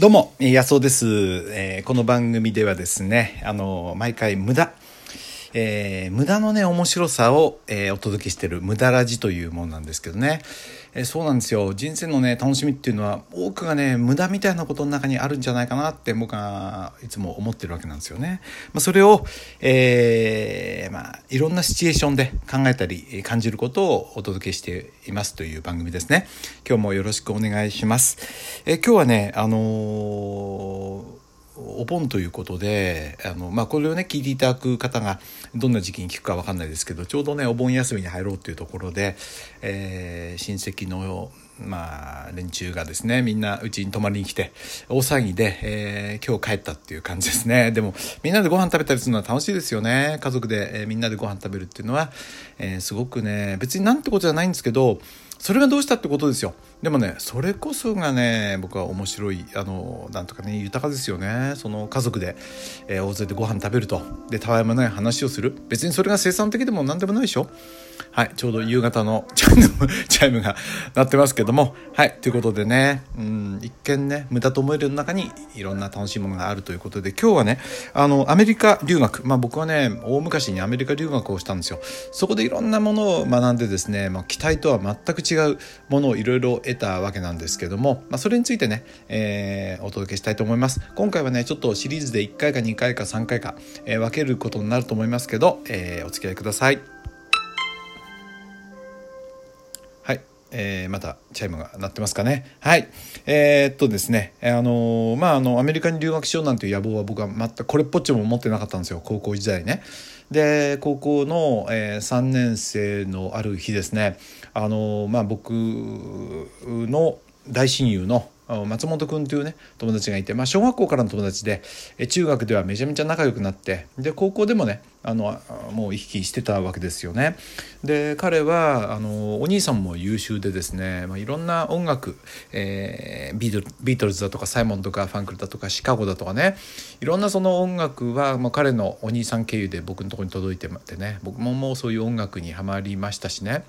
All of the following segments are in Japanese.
どうも、安尾です、えーこの番組ではですね、あの、毎回無駄、えー無駄のね、面白さを、えーお届けしてる無駄ラジというものなんですけどね。えーそうなんですよ。人生のね、楽しみっていうのは、多くがね、無駄みたいなことの中にあるんじゃないかなって僕はいつも思ってるわけなんですよね。まあ、それを、えーまあ、いろんなシチュエーションで考えたり、感じることをお届けしていますという番組ですね。今日もよろしくお願いします。えー今日はね、あのーお盆ということであの、まあ、これをね聞いていただく方がどんな時期に聞くか分かんないですけどちょうどねお盆休みに入ろうというところで、えー親戚の、まあ、連中がですねみんなうちに泊まりに来て大騒ぎで、えー今日帰ったっていう感じですね。でもみんなでご飯食べたりするのは楽しいですよね。家族で、えーみんなでご飯食べるっていうのは、えーすごくね別になんてことじゃないんですけどそれがどうしたってことですよ。でもねそれこそがね僕は面白いあのなんとかね豊かですよね。その家族で、えー大勢でご飯食べると。でたわいもない話をする。別にそれが生産的でも何でもないでしょ。はいちょうど夕方のチャイムチャイムが鳴ってますけども。はいということでねうん一見ね無駄と思えるの中にいろんな楽しいものがあるということで今日はねあのアメリカ留学。まあ僕はね大昔にアメリカ留学をしたんですよ。そこでいろんなものを学んでですね、まあ、期待とは全く違うものをいろいろ得たわけなんですけども、まあ、それについてね、えーお届けしたいと思います。今回はねちょっとシリーズで1回か2回か3回か、えー分けることになると思いますけど、えーお付き合いください。えーまたチャイムが鳴ってますかね。はい。えーっとですね、あのーまあ、あの、アメリカに留学しようなんていう野望は僕は全くこれっぽっちも持ってなかったんですよ、高校時代ね。で、高校の、え3年生のある日ですね、あのまあ、僕の大親友の松本君というね友達がいて、まあ、小学校からの友達で中学ではめちゃめちゃ仲良くなってで高校でもねあのもう行き来してたわけですよね。で彼はあのお兄さんも優秀でですね、まあ、いろんな音楽、えービートルビートルズだとかサイモンとかファンクルだとかシカゴだとかねいろんなその音楽は、まあ、彼のお兄さん経由で僕のとこに届いててね僕ももうそういう音楽にはまりましたしね。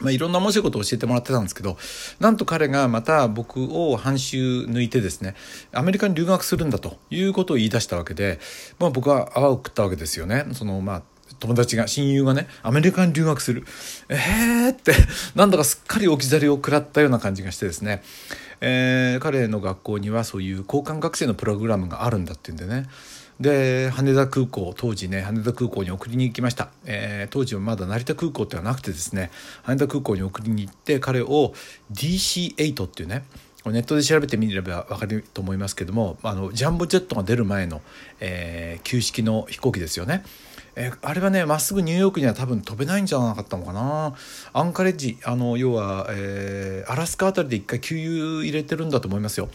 まあ、いろんな面白いことを教えてもらってたんですけどなんと彼がまた僕を半周抜いてですねアメリカに留学するんだということを言い出したわけで、まあ、僕は泡を食ったわけですよね。そのまあ友達が親友がねアメリカに留学する。えーってなんだかすっかり置き去りを食らったような感じがしてですね、えー彼の学校にはそういう交換学生のプログラムがあるんだっていうんでね。で羽田空港当時ね羽田空港に送りに行きました、えー当時はまだ成田空港ってはなくてですね羽田空港に送りに行って彼を DC8 っていうねネットで調べてみれば分かると思いますけどもあのジャンボジェットが出る前の、えー旧式の飛行機ですよね。えーあれはねまっすぐニューヨークには多分飛べないんじゃなかったのかなアンカレッジあの要は、えーアラスカあたりで一回給油入れてるんだと思いますよ。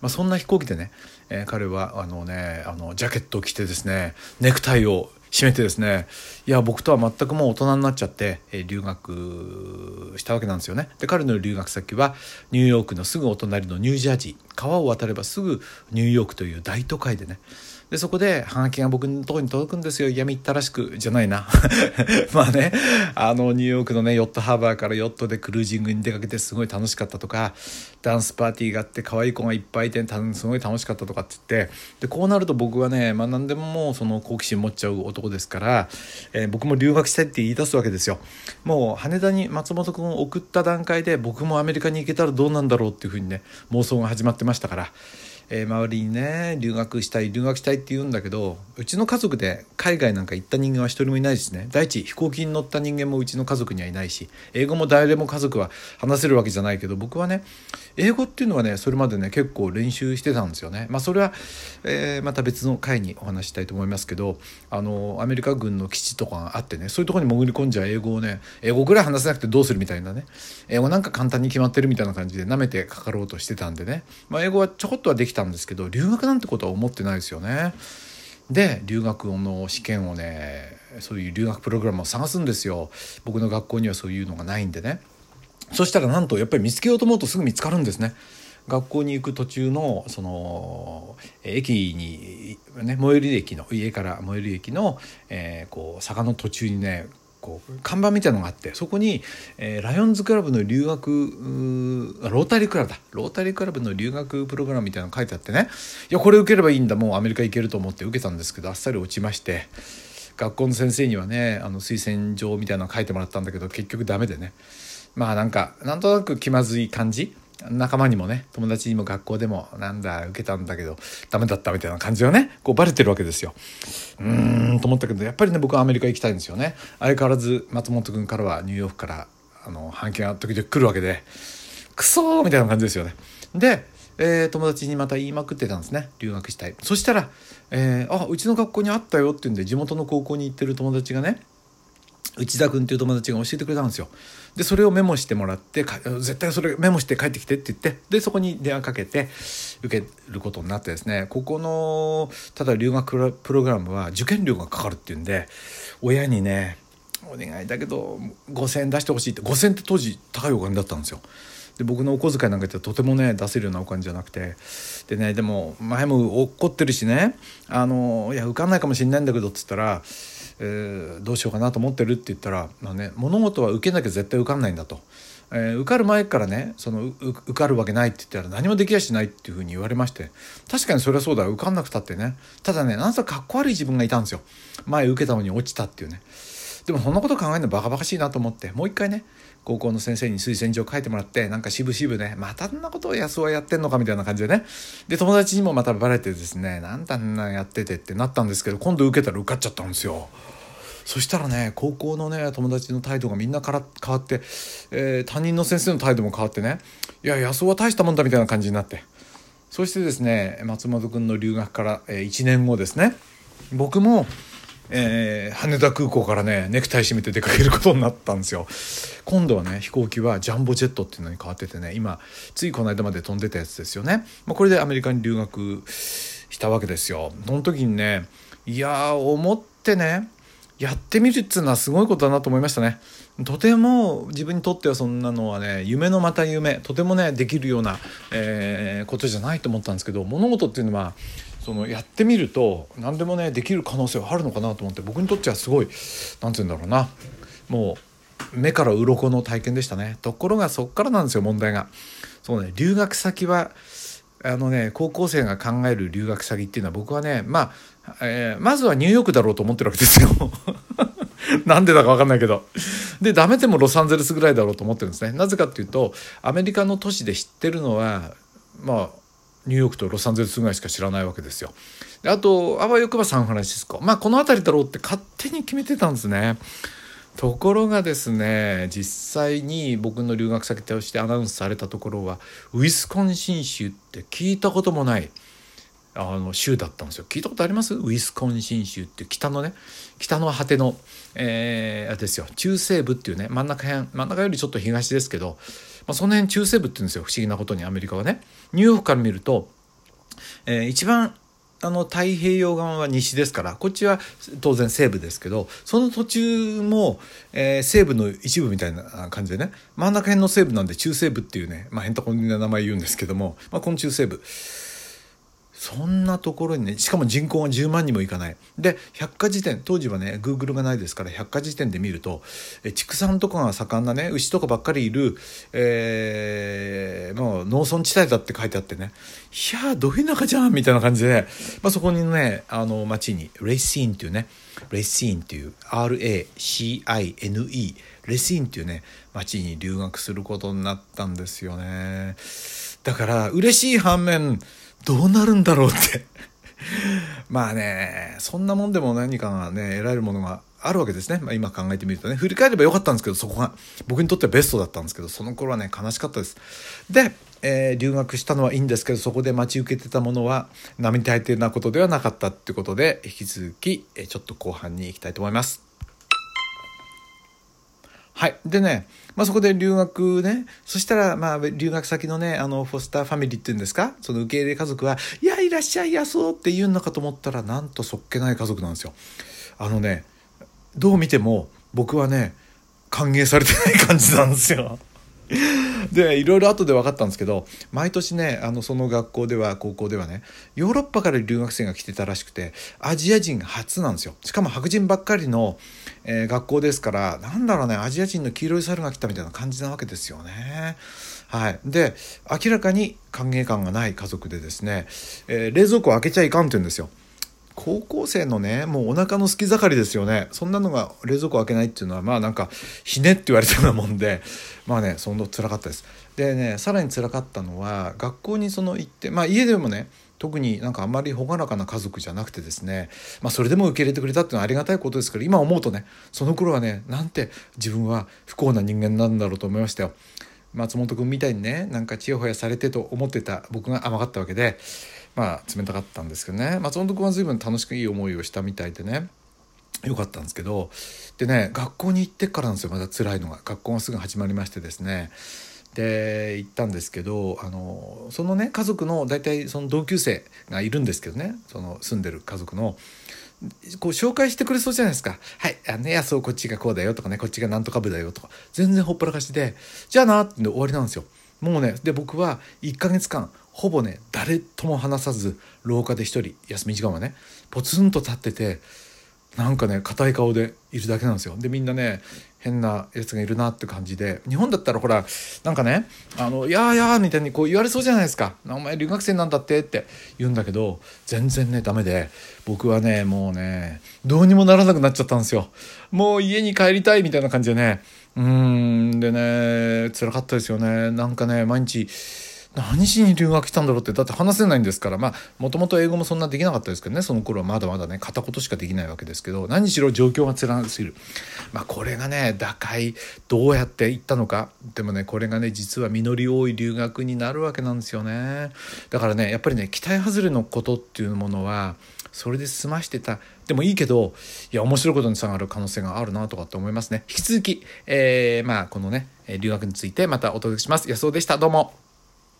まあ、そんな飛行機でね、えー彼はあのねあのジャケットを着てですねネクタイを締めてですねいや僕とは全くもう大人になっちゃって、えー留学したわけなんですよね。で彼の留学先はニューヨークのすぐお隣のニュージャージー。川を渡ればすぐニューヨークという大都会でねでそこでハガキが僕のところに届くんですよ。闇ったらしくじゃないな。まあねあのニューヨークのねヨットハーバーからヨットでクルージングに出かけてすごい楽しかったとかダンスパーティーがあって可愛い子がいっぱいいてすごい楽しかったとかって言ってでこうなると僕はね、まあ、何でももうその好奇心持っちゃう男ですから、えー僕も留学したいって言い出すわけですよ。もう羽田に松本君を送った段階で僕もアメリカに行けたらどうなんだろうっていうふうにね妄想が始まってましたから。えー周りにね留学したい留学したいって言うんだけどうちの家族で海外なんか行った人間は一人もいないですね。第一飛行機に乗った人間もうちの家族にはいないし英語も誰も家族は話せるわけじゃないけど僕はね英語っていうのはねそれまでね結構練習してたんですよね。まあそれは、えーまた別の回にお話したいと思いますけどあのアメリカ軍の基地とかがあってねそういうとこに潜り込んじゃ英語をね英語ぐらい話せなくてどうするみたいなね。英語なんか簡単に決まってるみたいな感じで舐めてかかろうとしてたんでね、まあ、英語はちょこっとはできたんですけど留学なんてことは思ってないですよね。で留学の試験をねそういう留学プログラムを探すんですよ。僕の学校にはそういうのがないんでね。そしたらなんとやっぱり見つけようと思うとすぐ見つかるんですね。学校に行く途中のその駅に、ね、最寄り駅の家から最寄り駅の、えーこう坂の途中にねこう看板みたいのがあってそこに、えー、ライオンズクラブの留学ロータリークラブだ。ロータリークラブの留学プログラムみたいなの書いてあってね。いやこれ受ければいいんだ。もうアメリカ行けると思って受けたんですけどあっさり落ちまして学校の先生にはねあの推薦状みたいなの書いてもらったんだけど結局ダメでね。まあなんかなんとなく気まずい感じ？仲間にもね友達にも学校でもなんだ受けたんだけどダメだったみたいな感じがねこうバレてるわけですよ。うーんと思ったけどやっぱりね僕はアメリカ行きたいんですよね。相変わらず松本君からはニューヨークからあの半径が時々来るわけでクソーみたいな感じですよね。で、えー、友達にまた言いまくってたんですね留学したい。そしたら、えー、あうちの学校にあったよって言うんで地元の高校に行ってる友達がね内田君っていう友達が教えてくれたんですよ。でそれをメモしてもらって絶対それメモして帰ってきてって言ってでそこに電話かけて受けることになってですねここのただ留学プログラムは受験料がかかるっていうんで親にねお願いだけど5,000円出してほしいって5,000円って当時高いお金だったんですよ。で僕のお小遣いなんかってとてもね出せるようなお金じゃなくてでねでも前も怒ってるしねあのいや受かんないかもしれないんだけどっつったらえー、どうしようかなと思ってるって言ったら、まあね、物事は受けなきゃ絶対受かんないんだと、えー、受かる前からねその受かるわけないって言ったら何もできやしないっていうふうに言われまして。確かにそれはそうだ受かんなくたってね。ただねなんかかっこ悪い自分がいたんですよ。前受けたのに落ちたっていうね。でもそんなこと考えるのバカバカしいなと思ってもう一回ね高校の先生に推薦状書いてもらってなんか渋々ねまたんなことを安はやってんのかみたいな感じでね。で友達にもまたバレてですねなんだんなやっててってなったんですけど今度受けたら受かっちゃったんですよ。そしたらね高校のね友達の態度がみんなから変わって、えー、担任の先生の態度も変わってねいや安尾は大したもんだみたいな感じになって。そしてですね松本君の留学から、1年後ですね。僕もえー、羽田空港からねネクタイ締めて出かけることになったんですよ。今度はね飛行機はジャンボジェットっていうのに変わっててね今ついこの間まで飛んでたやつですよね、まあ、これでアメリカに留学したわけですよ。その時にねいや思ってねやってみるっつうのはすごいことだなと思いましたね。とても自分にとってはそんなのはね夢のまた夢とてもねできるような、えー、ことじゃないと思ったんですけど物事っていうのはそのやってみると何でもねできる可能性はあるのかなと思って僕にとってはすごい何て言うんだろうなもう目から鱗の体験でしたね。ところがそっからなんですよ問題が。そうね留学先はあのね高校生が考える留学先っていうのは僕はねまあ、えー、まずはニューヨークだろうと思ってるわけですよ。なんでだか分かんないけど。でダメでもロサンゼルスぐらいだろうと思ってるんですね。なぜかっていうとアメリカの都市で知ってるのはまあニューヨークとロサンゼルスぐらいしか知らないわけですよ。あとあわよくばサンフランシスコまあこの辺りだろうって勝手に決めてたんですね。ところがですね実際に僕の留学先としてアナウンスされたところはウィスコンシン州って聞いたこともないあの州だったんですよ聞いたことあります？ウィスコンシン州って北のね北の果ての、えー、あですよ中西部っていうね真ん中辺真ん中よりちょっと東ですけど、あ、その辺中西部って言うんですよ。不思議なことにアメリカはね。ニューヨークから見ると、えー、一番あの太平洋側は西ですからこっちは当然西部ですけどその途中も、えー、西部の一部みたいな感じでね真ん中辺の西部なんで中西部っていうね、まあ、変たこな名前言うんですけども、まあ、この中西部。そんなところにねしかも人口が10万人もいかない。で百科事典当時はねグーグルがないですから百科事典で見るとえ畜産とかが盛んなね牛とかばっかりいる、えー、もう農村地帯だって書いてあってねいやどういう中じゃんみたいな感じで、まあ、そこにねあの町にレイシーンっていうねレイシーンっていう RACINE レシーンっていうね町に留学することになったんですよね。だから嬉しい反面どうなるんだろうって。まあねそんなもんでも何かがね得られるものがあるわけですね、まあ、今考えてみるとね。振り返ればよかったんですけどそこが。僕にとってはベストだったんですけどその頃はね悲しかったです。で、えー、留学したのはいいんですけどそこで待ち受けてたものは並大抵なことではなかったってことで引き続き、えちょっと後半に行きたいと思います。はいでねまあ、そこで留学ねそしたらまあ留学先のねあのフォスターファミリーっていうんですか？その受け入れ家族は「いやいらっしゃいやそう」って言うのかと思ったらなんとそっけない家族なんですよ。あのねどう見ても僕はね歓迎されてない感じなんですよ。でいろいろ後で分かったんですけど毎年ねあのその学校では高校ではねヨーロッパから留学生が来てたらしくてアジア人初なんですよしかも白人ばっかりの、えー、学校ですからなんだろうねアジア人の黄色い猿が来たみたいな感じなわけですよね。はい、で明らかに歓迎感がない家族でですね、えー、冷蔵庫を開けちゃいかんって言うんですよ。高校生のねもうお腹のすき盛りですよねそんなのが冷蔵庫開けないっていうのはまあなんかひねって言われたようなもんでまあねその辛かったですでねさらに辛かったのは学校にその行ってまあ家でもね特になんかあんまり朗らかな家族じゃなくてですね、まあ、それでも受け入れてくれたっていうのはありがたいことですけど今思うとねその頃はねなんて自分は不幸な人間なんだろうと思いましたよ。松本君みたいにねなんかちやほやされてと思ってた僕が甘かったわけでまあ冷たかったんですけどね。松本君は随分楽しくいい思いをしたみたいでね。よかったんですけど。でね学校に行ってからなんですよ。まだ辛いのが。学校がすぐ始まりましてですね。で行ったんですけどあのそのね家族の大体その同級生がいるんですけどね。その住んでる家族の。こう紹介してくれそうじゃないですか。はい、あのね、そうこっちがこうだよ。とかね、こっちがなんとか部だよ。とか、全然ほっぽらかしで、じゃあなって終わりなんですよ。もうね、で、僕は1ヶ月間、ほぼね、誰とも話さず、廊下で一人、休み時間はね、ポツンと立ってて、なんかね硬い顔でいるだけなんですよ。でみんなね変なやつがいるなって感じで日本だったらほらなんかね「あのやーやー」みたいにこう言われそうじゃないですか「お前留学生なんだって」って言うんだけど全然ねダメで僕はねもうねどうにもならなくなっちゃったんですよ。もう家に帰りたいみたいな感じでね。うんでね辛かったですよね。なんかね毎日何しに留学来たんだろうってだって話せないんですから。まあもともと英語もそんなできなかったですけどね。その頃はまだまだね片言しかできないわけですけど。何しろ状況が辛すぎる。まあこれがね打開どうやっていったのか。でもねこれがね実は実り多い留学になるわけなんですよね。だからねやっぱりね期待外れのことっていうものはそれで済ましてた。でもいいけどいや面白いことにつながる可能性があるなとかって思いますね。引き続き、えー、まあこのね留学についてまたお届けします。安尾でした。どうも。